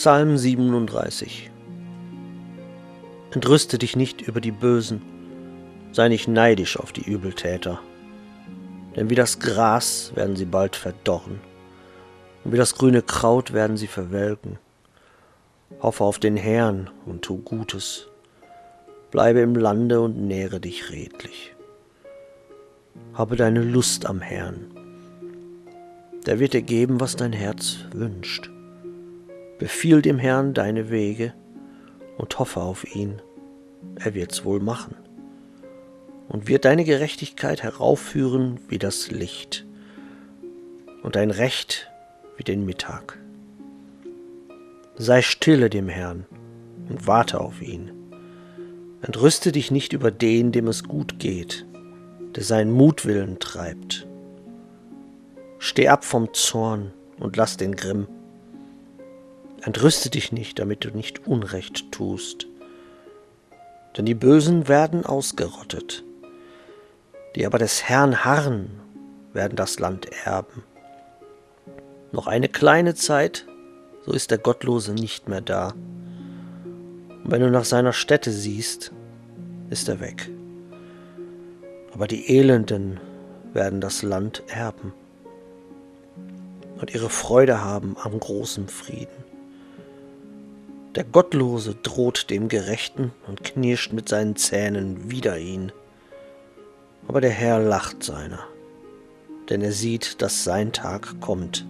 Psalm 37 Entrüste dich nicht über die Bösen, sei nicht neidisch auf die Übeltäter, denn wie das Gras werden sie bald verdorren, und wie das grüne Kraut werden sie verwelken. Hoffe auf den Herrn und tu Gutes, bleibe im Lande und nähre dich redlich. Habe deine Lust am Herrn, der wird dir geben, was dein Herz wünscht. Befiehl dem Herrn deine Wege und hoffe auf ihn. Er wird's wohl machen und wird deine Gerechtigkeit heraufführen wie das Licht und dein Recht wie den Mittag. Sei stille dem Herrn und warte auf ihn. Entrüste dich nicht über den, dem es gut geht, der seinen Mutwillen treibt. Steh ab vom Zorn und lass den Grimm. Entrüste dich nicht, damit du nicht Unrecht tust. Denn die Bösen werden ausgerottet, die aber des Herrn harren, werden das Land erben. Noch eine kleine Zeit, so ist der Gottlose nicht mehr da. Und wenn du nach seiner Stätte siehst, ist er weg. Aber die Elenden werden das Land erben und ihre Freude haben am großen Frieden. Der Gottlose droht dem Gerechten und knirscht mit seinen Zähnen wider ihn. Aber der Herr lacht seiner, denn er sieht, dass sein Tag kommt.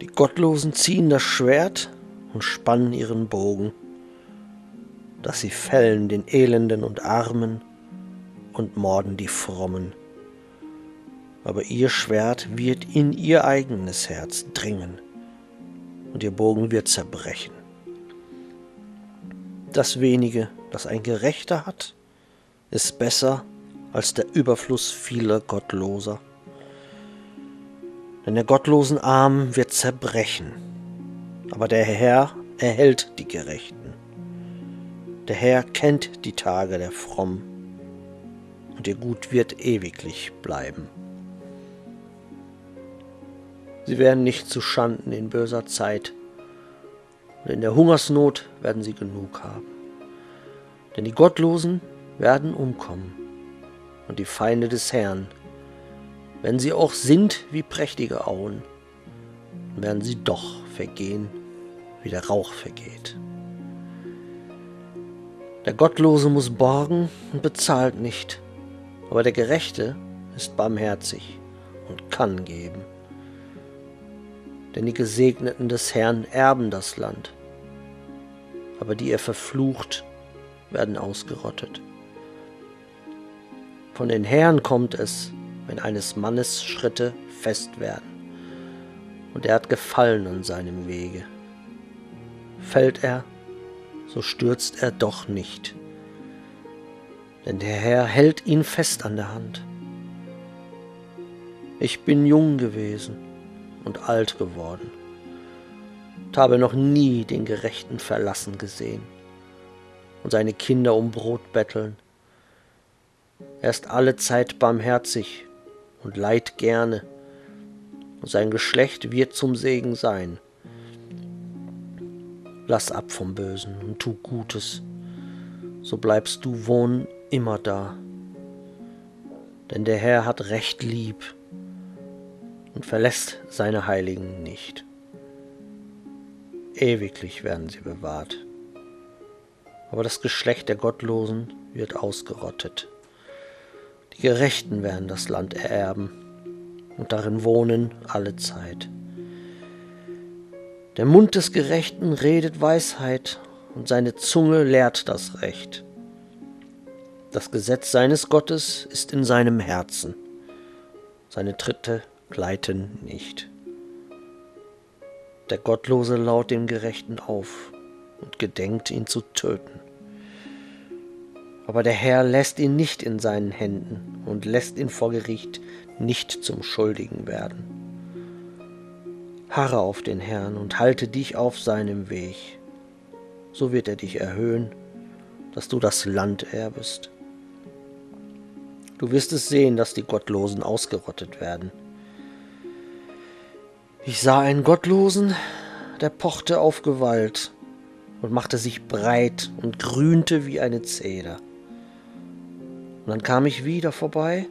Die Gottlosen ziehen das Schwert und spannen ihren Bogen, dass sie fällen den Elenden und Armen und morden die Frommen. Aber ihr Schwert wird in ihr eigenes Herz dringen und ihr Bogen wird zerbrechen das wenige, das ein Gerechter hat, ist besser als der Überfluss vieler Gottloser. Denn der gottlosen Arm wird zerbrechen, aber der Herr erhält die Gerechten. Der Herr kennt die Tage der Fromm, und ihr Gut wird ewiglich bleiben. Sie werden nicht zu Schanden in böser Zeit, und in der Hungersnot werden sie genug haben. Denn die Gottlosen werden umkommen und die Feinde des Herrn, wenn sie auch sind wie prächtige Auen, werden sie doch vergehen, wie der Rauch vergeht. Der Gottlose muss borgen und bezahlt nicht, aber der Gerechte ist barmherzig und kann geben denn die Gesegneten des Herrn erben das Land, aber die er verflucht, werden ausgerottet. Von den Herren kommt es, wenn eines Mannes Schritte fest werden, und er hat Gefallen an seinem Wege. Fällt er, so stürzt er doch nicht, denn der Herr hält ihn fest an der Hand. Ich bin jung gewesen und alt geworden und habe noch nie den Gerechten verlassen gesehen und seine Kinder um Brot betteln. Er ist alle Zeit barmherzig und leid gerne, und sein Geschlecht wird zum Segen sein. Lass ab vom Bösen und tu Gutes, so bleibst du wohnen immer da. Denn der Herr hat Recht lieb und verlässt seine Heiligen nicht. Ewiglich werden sie bewahrt. Aber das Geschlecht der Gottlosen wird ausgerottet. Die Gerechten werden das Land ererben und darin wohnen alle Zeit. Der Mund des Gerechten redet Weisheit und seine Zunge lehrt das Recht. Das Gesetz seines Gottes ist in seinem Herzen. Seine Tritte gleiten nicht. Der Gottlose laut dem Gerechten auf und gedenkt ihn zu töten. Aber der Herr lässt ihn nicht in seinen Händen und lässt ihn vor Gericht nicht zum Schuldigen werden. Harre auf den Herrn und halte dich auf seinem Weg. So wird er dich erhöhen, dass du das Land erbest. Du wirst es sehen, dass die Gottlosen ausgerottet werden ich sah einen Gottlosen, der pochte auf Gewalt und machte sich breit und grünte wie eine Zeder. Und dann kam ich wieder vorbei,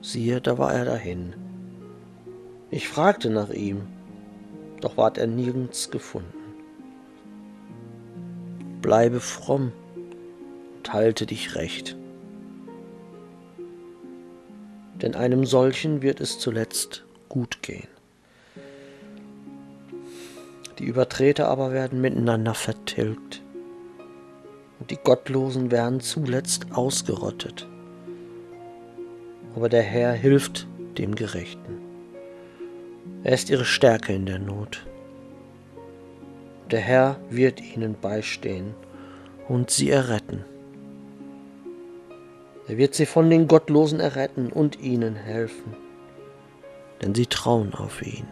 siehe, da war er dahin. Ich fragte nach ihm, doch ward er nirgends gefunden. Bleibe fromm und halte dich recht. Denn einem solchen wird es zuletzt gut gehen. Die Übertreter aber werden miteinander vertilgt und die Gottlosen werden zuletzt ausgerottet. Aber der Herr hilft dem Gerechten. Er ist ihre Stärke in der Not. Der Herr wird ihnen beistehen und sie erretten. Er wird sie von den Gottlosen erretten und ihnen helfen, denn sie trauen auf ihn.